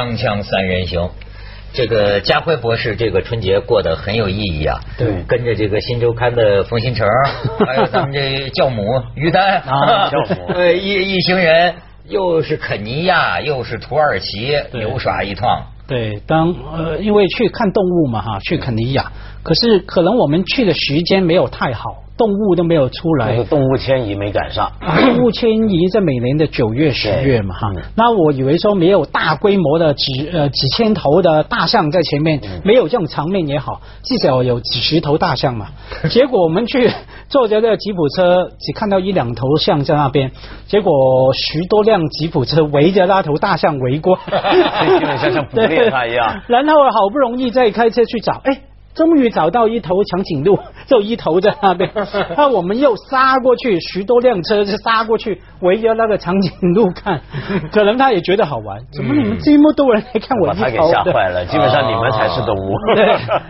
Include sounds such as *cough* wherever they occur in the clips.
锵锵三人行，这个家辉博士这个春节过得很有意义啊。对。跟着这个新周刊的冯新成，*laughs* 还有咱们这教母于丹。啊教母。*laughs* 对一一行人，又是肯尼亚，又是土耳其，对。游耍一趟。对，当呃，因为去看动物嘛哈，去肯尼亚，可是可能我们去的时间没有太好，动物都没有出来那个。动物迁移没赶上，啊，动物迁移在每年的九月、十月嘛哈嗯，那我以为说没有大规模的几呃几千头的大象在前面，嗯没有这种场面也好，至少有几十头大象嘛。*laughs* 结果我们去坐着这个吉普车，只看到一两头象在那边，结果十多辆吉普车围着那头大象围观，基本上像捕猎 *laughs* 它一样然后好不容易再开车去找，哎。终于找到一头长颈鹿，*laughs* 就一头在那边。*laughs* 那我们又杀过去，许多辆车就杀过去，围着那个长颈鹿看。*laughs* 可能他也觉得好玩，怎么你们这么多人来看我把他给吓坏了。基本上你们才是动物。对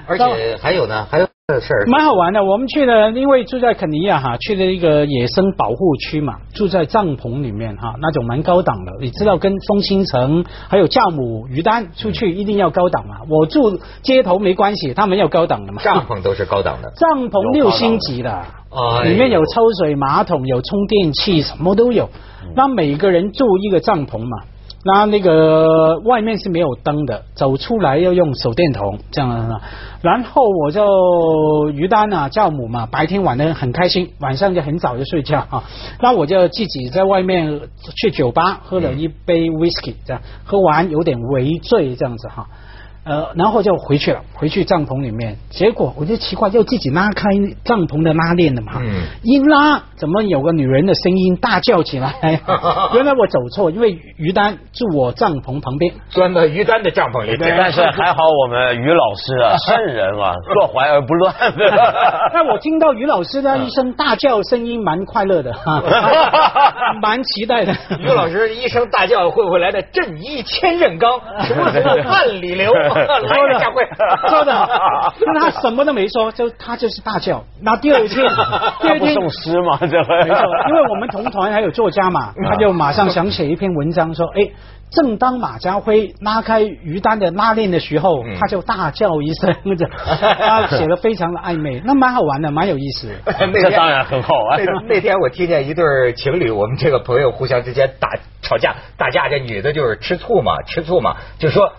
而且还有呢，还有这事儿。蛮好玩的。我们去了，因为住在肯尼亚哈，去了一个野生保护区嘛，住在帐篷里面哈，那种蛮高档的。你知道，跟风新城还有教母于丹出去一定要高档嘛。我住街头没关系，他们要高档的嘛。帐篷都是高档的。帐篷六星级的，哎里面有抽水马桶，有充电器，什么都有。那每个人住一个帐篷嘛，那那个外面是没有灯的，走出来要用手电筒这样子。然后我就于丹啊，教母嘛，白天玩的很开心，晚上就很早就睡觉啊。那我就自己在外面去酒吧喝了一杯 whisky，这样喝完有点微醉这样子哈。呃，然后就回去了，回去帐篷里面，结果我就奇怪，又自己拉开帐篷的拉链的嘛，嗯一拉怎么有个女人的声音大叫起来？*laughs* 原来我走错，因为于丹住我帐篷旁边，钻到于丹的帐篷里，但是 *laughs* 还好我们于老师啊，*laughs* 圣人啊，坐怀而不乱。那我听到于老师的一声大叫，声音蛮快乐的，哈，蛮期待的。于老师一声大叫，会不会来的震一千仞冈，楚楚万里流？*laughs* 来呀，下回 *laughs* 说的好，那他什么都没说，就他就是大叫。那第二天，*laughs* 第二天送诗吗？这没错，因为我们同团还有作家嘛，他就马上想写一篇文章说，哎。正当马家辉拉开于丹的拉链的时候，嗯他就大叫一声，这他写的非常的暧昧，那蛮好玩的，蛮有意思。那天当然很好玩那那天我听见一对情侣，我们这个朋友互相之间打吵架，打架这女的就是吃醋嘛，吃醋嘛，就说。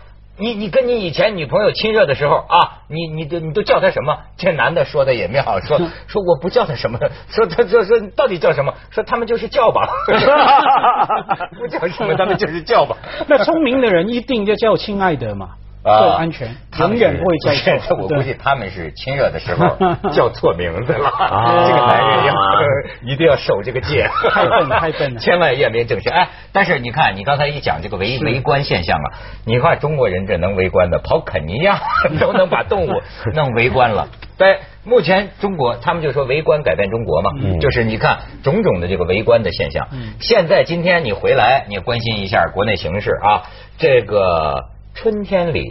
你你跟你以前女朋友亲热的时候啊，你你都你都叫她什么？这男的说的也妙，说说我不叫她什么，说他说说到底叫什么？说他们就是叫吧，*laughs* 不叫什么，他们就是叫吧。那聪明的人一定就叫亲爱的嘛，啊最安全，永远不会叫错。*laughs* 我估计他们是亲热的时候 *laughs* 叫错名字了。啊 *laughs* 这个男人要一定要守这个戒，太笨了太笨了千万验明正身。哎，但是你看，你刚才一讲这个围围观现象啊，你看中国人这能围观的，跑肯尼亚都能把动物弄围观了。对目前中国，他们就说围观改变中国嘛，嗯就是你看种种的这个围观的现象。嗯现在今天你回来，你关心一下国内形势啊，这个春天里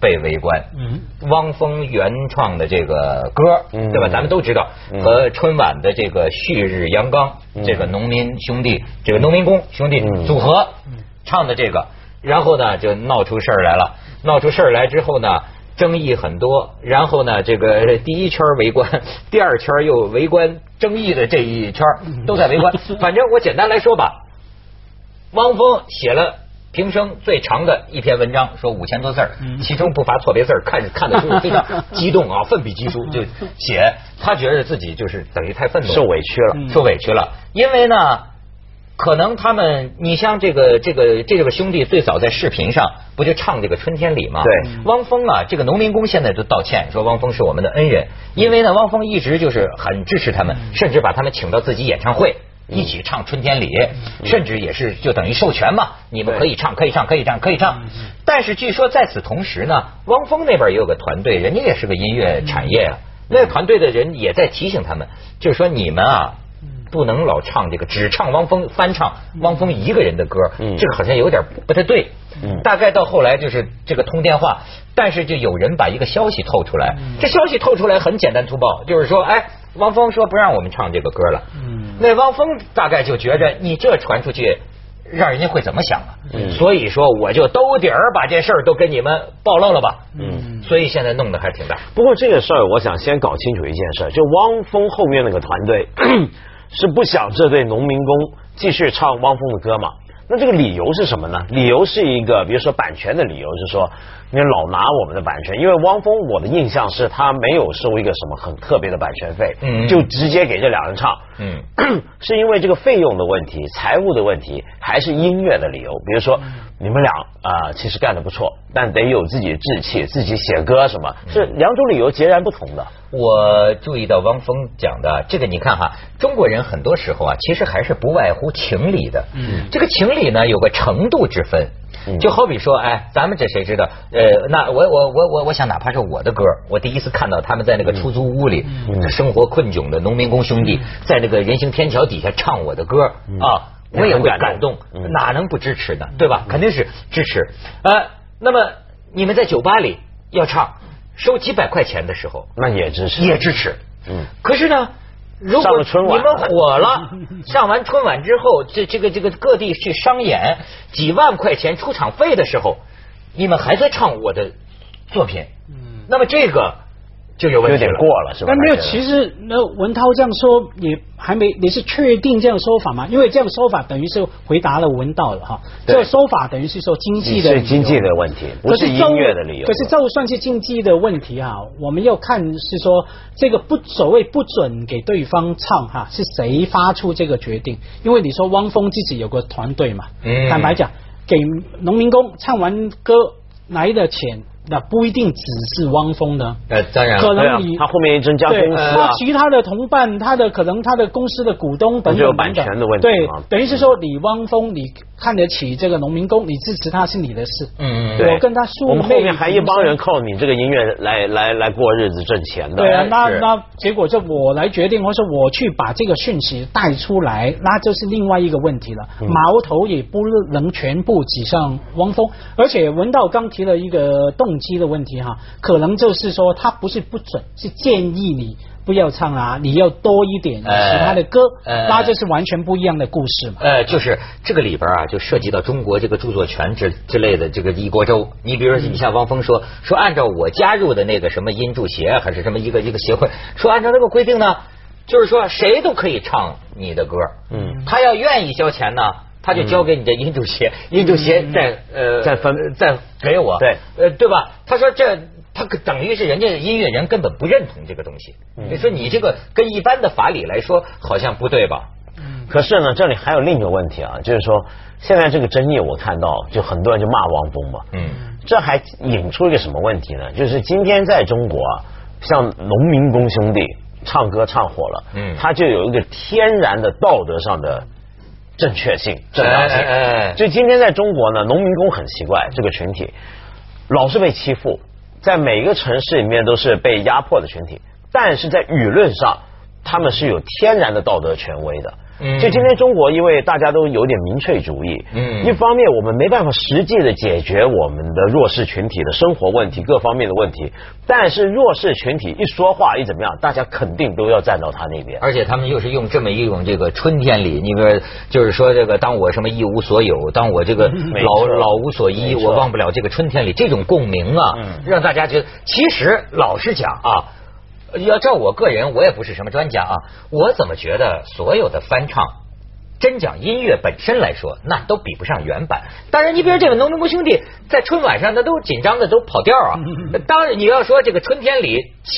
被围观，嗯，汪峰原创的这个歌，嗯。对吧？咱们都知道，嗯。和春晚的这个旭日阳刚，嗯。这个农民兄弟，这个农民工兄弟嗯。组合唱的这个，然后呢就闹出事儿来了，闹出事儿来之后呢。争议很多，然后呢，这个第一圈围观，*laughs* 第二圈又围观争议的这一圈都在围观。反正我简单来说吧，汪峰写了平生最长的一篇文章，说五千多字儿，嗯其中不乏错别字儿，看看得出非常 *laughs* 激动啊，奋笔疾书就写，他觉得自己就是等于太愤怒，受委屈了嗯受委屈了，因为呢。可能他们，你像这个这个这个兄弟最早在视频上不就唱这个春天里吗？对，汪峰啊，这个农民工现在都道歉，说汪峰是我们的恩人，因为呢，汪峰一直就是很支持他们，甚至把他们请到自己演唱会。一起唱《春天里》，甚至也是就等于授权嘛，你们可以唱，可以唱，可以唱，可以唱。但是据说在此同时呢，汪峰那边也有个团队，人家也是个音乐产业啊，那个团队的人也在提醒他们，就是说你们啊，不能老唱这个只唱汪峰翻唱汪峰一个人的歌，嗯。这个好像有点不太对。嗯。大概到后来就是这个通电话，但是就有人把一个消息透出来，这消息透出来很简单粗暴，就是说，哎，汪峰说不让我们唱这个歌了。嗯那汪峰大概就觉着你这传出去，让人家会怎么想啊？嗯所以说我就兜底儿把这事儿都跟你们暴露了吧。嗯所以现在弄得还挺大。不过这个事儿，我想先搞清楚一件事，就汪峰后面那个团队 *clears throat* 是不想这对农民工继续唱汪峰的歌嘛？那这个理由是什么呢？理由是一个，比如说版权的理由是说，你老拿我们的版权，因为汪峰我的印象是他没有收一个什么很特别的版权费，嗯就直接给这两人唱，嗯，*clears throat* 是因为这个费用的问题、财务的问题，还是音乐的理由？比如说你们俩啊、其实干得不错，但得有自己的志气，自己写歌什么，是两种理由截然不同的。我注意到汪峰讲的这个，你看哈，中国人很多时候啊，其实还是不外乎情理的。嗯这个情理呢，有个程度之分。嗯就好比说，哎，咱们这谁知道？呃，那我我我我我想，哪怕是我的歌，我第一次看到他们在那个出租屋里，嗯生活困窘的农民工兄弟，在那个人行天桥底下唱我的歌啊，我也会感动，嗯。哪能不支持呢？对吧？肯定是支持。呃，那么你们在酒吧里要唱，收几百块钱的时候，那也支持，也支持。嗯，可是呢，如果你们火了，*laughs* 上完春晚之后，这这个这个各地去商演，几万块钱出场费的时候，你们还在唱我的作品，嗯，那么这个就有问有点题。过了是吧？但没有，其实那文涛这样说也还没，你是确定这样说法吗？因为这样说法等于是回答了文道了哈。对这个说法等于是说经济的是经济的问题，不是音乐的理由。可是就算是经济的问题哈，我们要看是说这个不所谓不准给对方唱哈，是谁发出这个决定？因为你说汪峰自己有个团队嘛，嗯坦白讲，给农民工唱完歌来的钱，那不一定只是汪峰的。呃，当然。可能你，他后面一增加对公司啊他，其他的同伴，他的可能他的公司的股东等等等等，版权的问题对，等于是说你汪峰，你看得起这个农民工，你支持他是你的事。嗯，嗯我跟他说我们后面还一帮人靠你这个音乐来来来过日子挣钱的。对啊，那那结果就我来决定，或者说我去把这个讯息带出来，那就是另外一个问题了。嗯矛头也不能全部指向汪峰，而且文道刚提了一个动机的问题哈，可能就是说他不是不准，是建议你不要唱啊，你要多一点其哎他的歌，哎那就是完全不一样的故事嘛。呃，就是这个里边啊，就涉及到中国这个著作权之之类的这个一锅粥。你比如说，你像汪峰说说，按照我加入的那个什么音著协还是什么一个一个协会，说按照那个规定呢，就是说谁都可以唱你的歌，嗯他要愿意交钱呢。他就交给你的音著协，音著协再呃再分再给我，对呃对吧？他说这他可等于是人家音乐人根本不认同这个东西。你说你这个跟一般的法理来说好像不对吧？可是呢，这里还有另一个问题啊，就是说现在这个争议，我看到就很多人就骂汪峰嘛，嗯这还引出一个什么问题呢？就是今天在中国啊，像农民工兄弟唱歌唱火了，嗯他就有一个天然的道德上的正确性、正当性。哎哎哎就今天在中国呢，农民工很奇怪，这个群体老是被欺负，在每一个城市里面都是被压迫的群体，但是在舆论上，他们是有天然的道德权威的。嗯。就今天中国，因为大家都有点民粹主义，嗯。一方面我们没办法实际的解决我们的弱势群体的生活问题、各方面的问题，但是弱势群体一说话一怎么样，大家肯定都要站到他那边。而且他们又是用这么一种这个春天里，你比如就是说这个，当我什么一无所有，当我这个老老无所依，我忘不了这个春天里这种共鸣啊，嗯。让大家觉得，其实老实讲啊，要照我个人，我也不是什么专家啊，我怎么觉得所有的翻唱。真讲音乐本身来说，那都比不上原版。当然，你比如这个农民工兄弟在春晚上，那都紧张的都跑调啊。*laughs* 当然，你要说这个春天里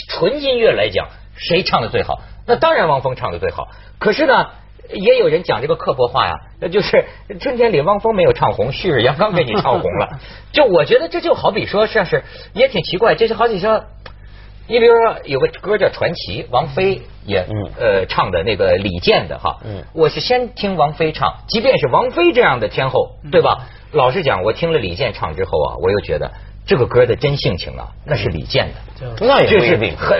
纯音乐来讲，谁唱的最好？那当然汪峰唱的最好。可是呢，也有人讲这个刻薄话呀，那就是春天里汪峰没有唱红，旭日阳刚给你唱红了。*laughs* 就我觉得这就好比说，像是也挺奇怪，这是好比说。你比如说有个歌叫《传奇》，王菲也嗯呃唱的那个李健的哈，嗯我是先听王菲唱，即便是王菲这样的天后，对吧？老实讲，我听了李健唱之后啊，我又觉得这个歌的真性情啊，那是李健的，那也是。很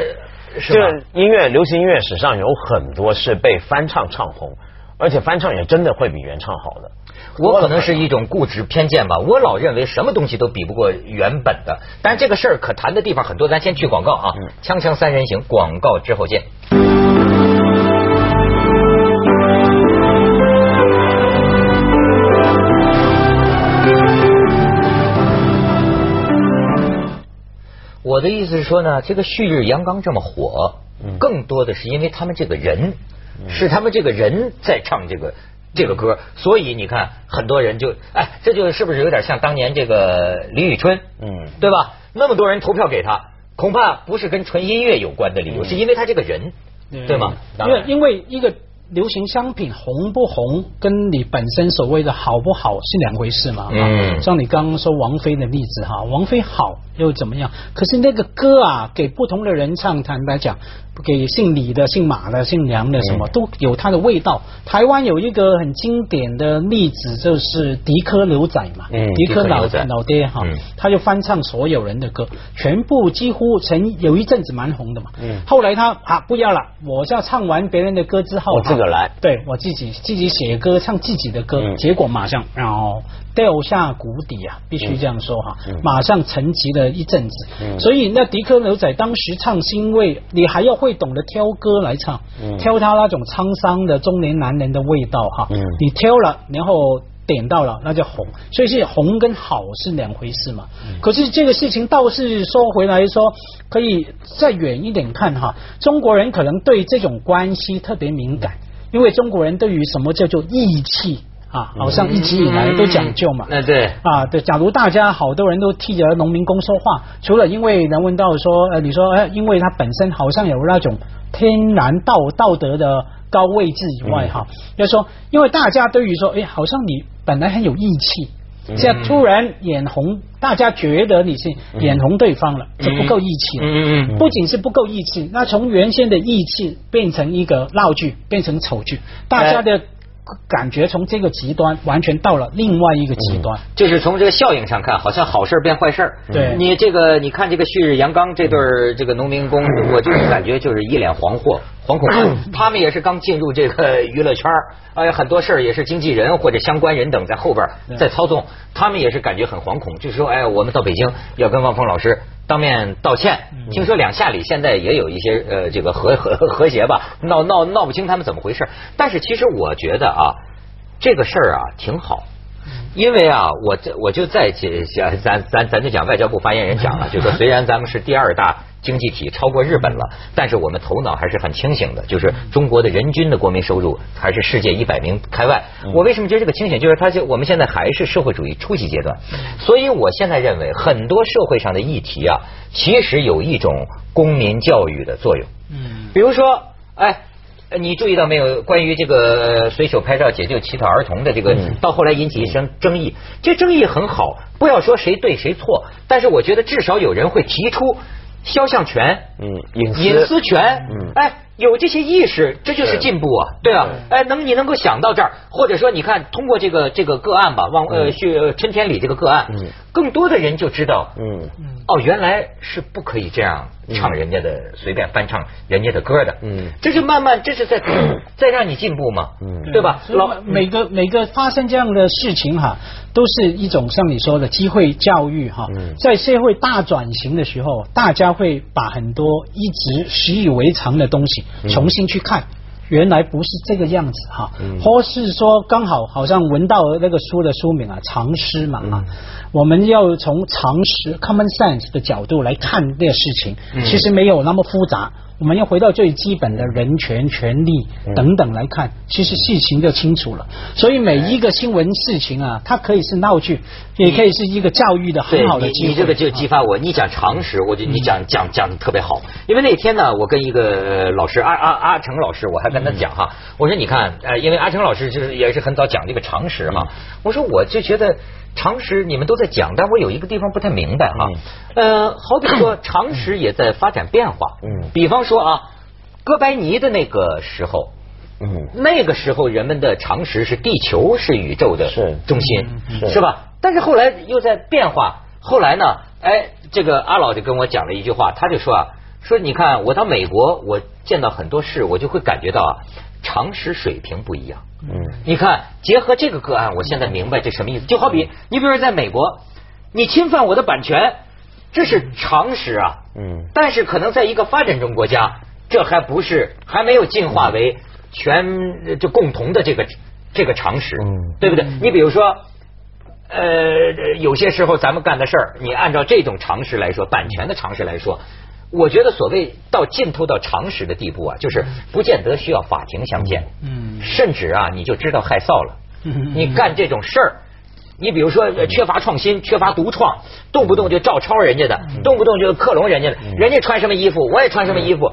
是这？音乐流行音乐史上有很多是被翻唱唱红，而且翻唱也真的会比原唱好的。我可能是一种固执偏见吧我老认为什么东西都比不过原本的。但是这个事儿可谈的地方很多咱先去广告啊锵锵三人行广告之后见。我的意思是说呢这个旭日阳刚这么火更多的是因为他们这个人是他们这个人在唱这个这个歌，所以你看很多人就哎，这就是不是有点像当年这个李宇春，嗯，对吧？那么多人投票给他，恐怕不是跟纯音乐有关的理由，是因为他这个人，对吗？因为因为一个。流行商品红不红，跟你本身所谓的好不好是两回事嘛？嗯，像你刚刚说王菲的例子哈，王菲好又怎么样？可是那个歌啊，给不同的人唱，坦白讲。给姓李的、姓马的、姓梁的，什么都有它的味道。台湾有一个很经典的例子，就是迪科牛仔嘛，迪科老老爹哈，他就翻唱所有人的歌，全部几乎曾有一阵子蛮红的嘛。后来他啊不要了，我要唱完别人的歌之后，我自个来，对我自己自己写歌唱自己的歌，结果马上然后。掉下谷底啊，必须这样说哈，马上沉寂了一阵子。所以那迪克牛仔当时唱，是因为你还要会懂得挑歌来唱，挑他那种沧桑的中年男人的味道哈。你挑了，然后点到了，那就红。所以是红跟好是两回事嘛。可是这个事情倒是说回来说，可以再远一点看哈。中国人可能对这种关系特别敏感，因为中国人对于什么叫做义气。啊，好像一直以来都讲究嘛。那对啊，对。假如大家好多人都替着农民工说话，除了因为能问到说，呃，你说，呃，因为他本身好像有那种天然道道德的高位置以外，哈，要说，因为大家对于说，哎，好像你本来很有义气，现在突然眼红，大家觉得你是眼红对方了，就不够义气。嗯嗯。不仅是不够义气，那从原先的义气变成一个闹剧，变成丑剧，大家的。感觉从这个极端完全到了另外一个极端，就是从这个效应上看，好像好事变坏事。对，你这个你看这个旭日阳刚这对这个农民工，我就是感觉就是一脸惶惑、惶恐。*clears throat* 他们也是刚进入这个娱乐圈，哎，很多事儿也是经纪人或者相关人等在后边在操纵，他们也是感觉很惶恐，就是说，哎，我们到北京要跟汪峰老师。当面道歉，听说两下里现在也有一些呃这个和和 *laughs* 和谐吧，闹闹闹不清他们怎么回事。但是其实我觉得啊，这个事儿啊挺好，因为啊我这我就在讲咱咱咱就讲外交部发言人讲了，*laughs* 就说虽然咱们是第二大。经济体超过日本了，但是我们头脑还是很清醒的，就是中国的人均的国民收入还是世界一百名开外。我为什么觉得这个清醒？就是他就我们现在还是社会主义初级阶段，所以我现在认为很多社会上的议题啊，其实有一种公民教育的作用。嗯，比如说，哎，你注意到没有？关于这个随手拍照解救乞讨儿童的这个，到后来引起一声争议，这争议很好，不要说谁对谁错，但是我觉得至少有人会提出。肖像权，嗯，隐隐私权，嗯，哎，有这些意识，这就是进步啊，对啊，哎，能你能够想到这儿，或者说你看通过这个这个个案吧，往呃去春天里这个个案，嗯，更多的人就知道，嗯。嗯，哦，原来是不可以这样唱人家的，随便翻唱人家的歌的，嗯，这是慢慢这是在 *clears throat* 在让你进步嘛，嗯，对吧？老每个每个发生这样的事情哈。都是一种像你说的机会教育哈，在社会大转型的时候，大家会把很多一直习以为常的东西重新去看，原来不是这个样子哈，或是说刚好好像闻到那个书的书名啊，常识嘛啊，我们要从常识 common sense 的角度来看这个事情，其实没有那么复杂。我们要回到最基本的人权、权利等等来看，其实事情就清楚了。所以每一个新闻事情啊，它可以是闹剧，也可以是一个教育的很好的机会。你这个就激发我，你讲常识，我就你讲讲讲的特别好。因为那天呢，我跟一个老师阿阿阿成老师，我还跟他讲哈，我说你看，呃，因为阿成老师就是也是很早讲这个常识嘛，我说我就觉得。常识你们都在讲，但我有一个地方不太明白哈。呃，好比说常识也在发展变化。嗯，比方说啊，哥白尼的那个时候，嗯，那个时候人们的常识是地球是宇宙的中心，是吧？但是后来又在变化。后来呢，哎，这个阿老就跟我讲了一句话，他就说啊，说你看我到美国，我见到很多事，我就会感觉到啊。常识水平不一样，嗯，你看，结合这个个案，我现在明白这什么意思。就好比你比如说在美国，你侵犯我的版权，这是常识啊，嗯，但是可能在一个发展中国家，这还不是还没有进化为全就共同的这个这个常识，嗯，对不对？你比如说，呃，有些时候咱们干的事儿，你按照这种常识来说，版权的常识来说，我觉得所谓到浸透到常识的地步啊，就是不见得需要法庭相见，嗯。甚至啊，你就知道害臊了。嗯。你干这种事儿，你比如说呃缺乏创新、缺乏独创，动不动就照抄人家的，动不动就克隆人家的，人家穿什么衣服，我也穿什么衣服。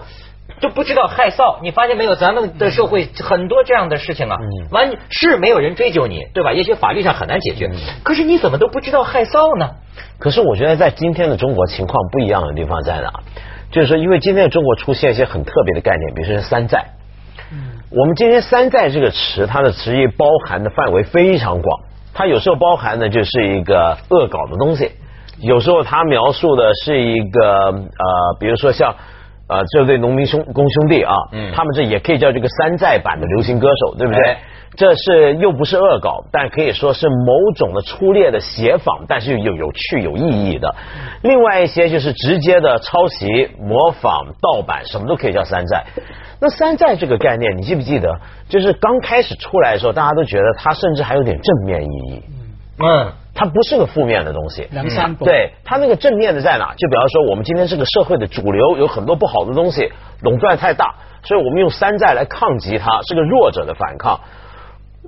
就不知道害臊，你发现没有？咱们的社会很多这样的事情啊，完是没有人追究你，对吧？也许法律上很难解决，可是你怎么都不知道害臊呢？可是我觉得在今天的中国情况不一样的地方在哪？就是说，因为今天的中国出现一些很特别的概念，比如说山寨。我们今天“山寨”这个词，它的词义包含的范围非常广。它有时候包含的就是一个恶搞的东西，有时候它描述的是一个呃，比如说像呃这对农民兄工兄弟啊，嗯。他们这也可以叫这个山寨版的流行歌手，对不对？哎这是又不是恶搞，但可以说是某种的粗劣的写仿，但是又有趣有意义的。另外一些就是直接的抄袭、模仿、盗版，什么都可以叫山寨。那山寨这个概念，你记不记得？就是刚开始出来的时候，大家都觉得它甚至还有点正面意义，嗯，它不是个负面的东西。梁山伯对它那个正面的在哪？就比方说，我们今天这个社会的主流有很多不好的东西，垄断太大，所以我们用山寨来抗击它，是个弱者的反抗。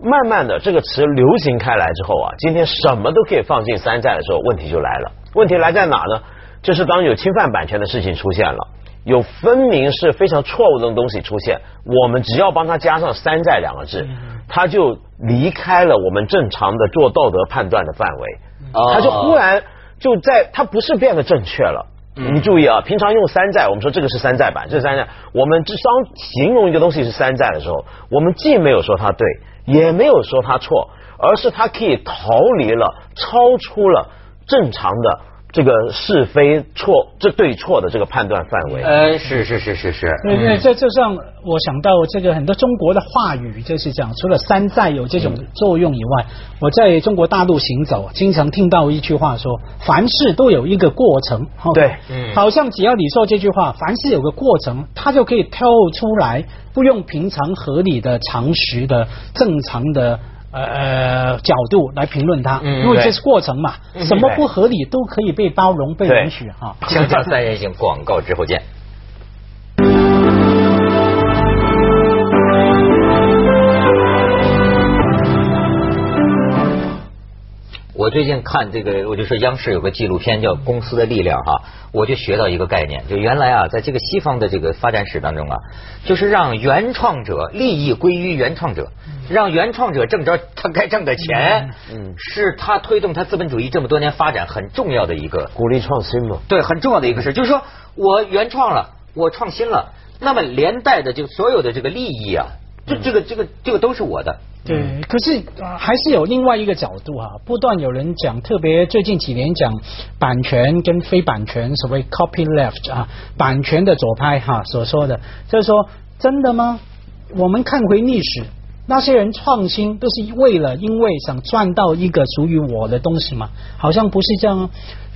慢慢的，这个词流行开来之后啊，今天什么都可以放进山寨的时候，问题就来了。问题来在哪呢？就是当有侵犯版权的事情出现了，有分明是非常错误的东西出现，我们只要帮它加上“山寨”两个字，它就离开了我们正常的做道德判断的范围，哦它就忽然就在，它不是变得正确了。你注意啊，平常用山寨，我们说这个是山寨版，这是山寨。我们当形容一个东西是山寨的时候，我们既没有说它对，也没有说他错，而是他可以逃离了、超出了正常的这个是非错、这对错的这个判断范围。呃，是是是是是，对对，这就像我想到这个很多中国的话语就是讲，除了山寨有这种作用以外，我在中国大陆行走，经常听到一句话说，凡事都有一个过程。哦对嗯好像只要你说这句话，凡事有个过程，它就可以跳出来，不用平常合理的、常识的、正常的。呃，角度来评论它，嗯因为这是过程嘛，嗯什么不合理都可以被包容、被允许哈。锵锵三人行，广告之后见。最近看这个，我就说央视有个纪录片叫《公司的力量》哈，我就学到一个概念，就原来啊，在这个西方的这个发展史当中啊，就是让原创者利益归于原创者，让原创者挣着他该挣的钱，嗯是他推动他资本主义这么多年发展很重要的一个鼓励创新嘛。对，很重要的一个事，就是说我原创了，我创新了，那么连带的就所有的这个利益啊，这这个这个这个都是我的。对，可是、呃还是有另外一个角度哈、不断有人讲，特别最近几年讲版权跟非版权，所谓 copy left 啊，版权的左派哈、所说的，就是说真的吗？我们看回历史，那些人创新都是为了因为想赚到一个属于我的东西嘛？好像不是这样啊。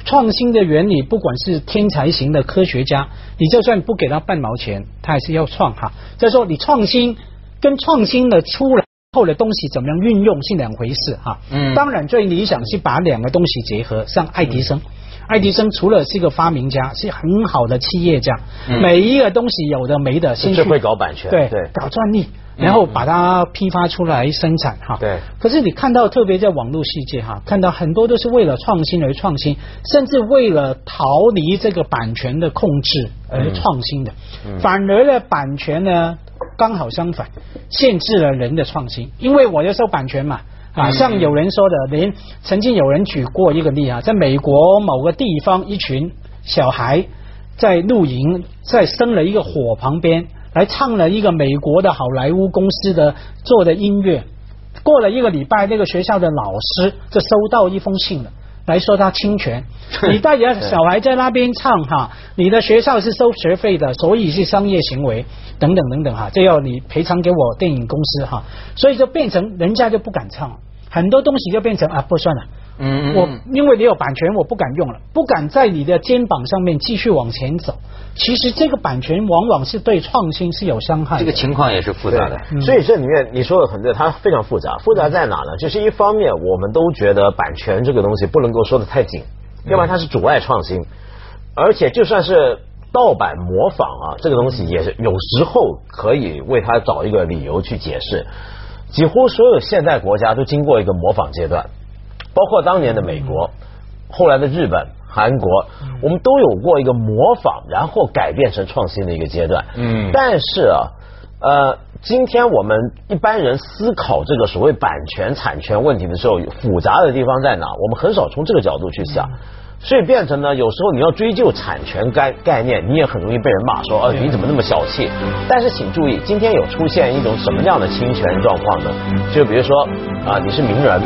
创新的原理，不管是天才型的科学家，你就算不给他半毛钱，他还是要创哈。再说，你创新跟创新的出来后的东西怎么样运用是两回事哈。嗯当然最理想是把两个东西结合，像爱迪生。爱迪生除了是一个发明家，是很好的企业家。嗯每一个东西有的没的，先去是会搞版权对对搞专利，然后把它批发出来生产哈。对可是你看到，特别在网络世界哈，看到很多都是为了创新而创新，甚至为了逃离这个版权的控制而创新的。反而呢，版权呢刚好相反，限制了人的创新，因为我要收版权嘛。啊，嗯像有人说的，连曾经有人举过一个例啊，在美国某个地方，一群小孩在露营，在生了一个火旁边，来唱了一个美国的好莱坞公司的做的音乐。过了一个礼拜，那个学校的老师就收到一封信了。来说他侵权，*laughs* 你带着小孩在那边唱哈，你的学校是收学费的，所以是商业行为等等等等哈，这要你赔偿给我电影公司哈，所以就变成人家就不敢唱，很多东西就变成啊不算了，嗯，我因为你有版权，我不敢用了，不敢在你的肩膀上面继续往前走。其实这个版权往往是对创新是有伤害的。这个情况也是复杂的，所以这里面你说的很对，它非常复杂。复杂在哪呢？就是一方面，我们都觉得版权这个东西不能够说的太紧，要不然它是阻碍创新。而且就算是盗版模仿啊，这个东西也是有时候可以为它找一个理由去解释。几乎所有现代国家都经过一个模仿阶段，包括当年的美国，后来的日本。韩国，我们都有过一个模仿，然后改变成创新的一个阶段。嗯，但是啊，呃，今天我们一般人思考这个所谓版权、产权问题的时候，复杂的地方在哪？我们很少从这个角度去想，所以变成呢，有时候你要追究产权概概念，你也很容易被人骂说，呃，你怎么那么小气？但是请注意，今天有出现一种什么样的侵权状况呢？就比如说啊，你是名人。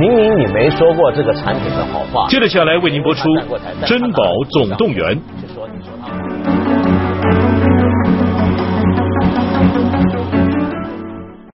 明明你没说过这个产品的好话。接着下来为您播出《珍宝总动员》。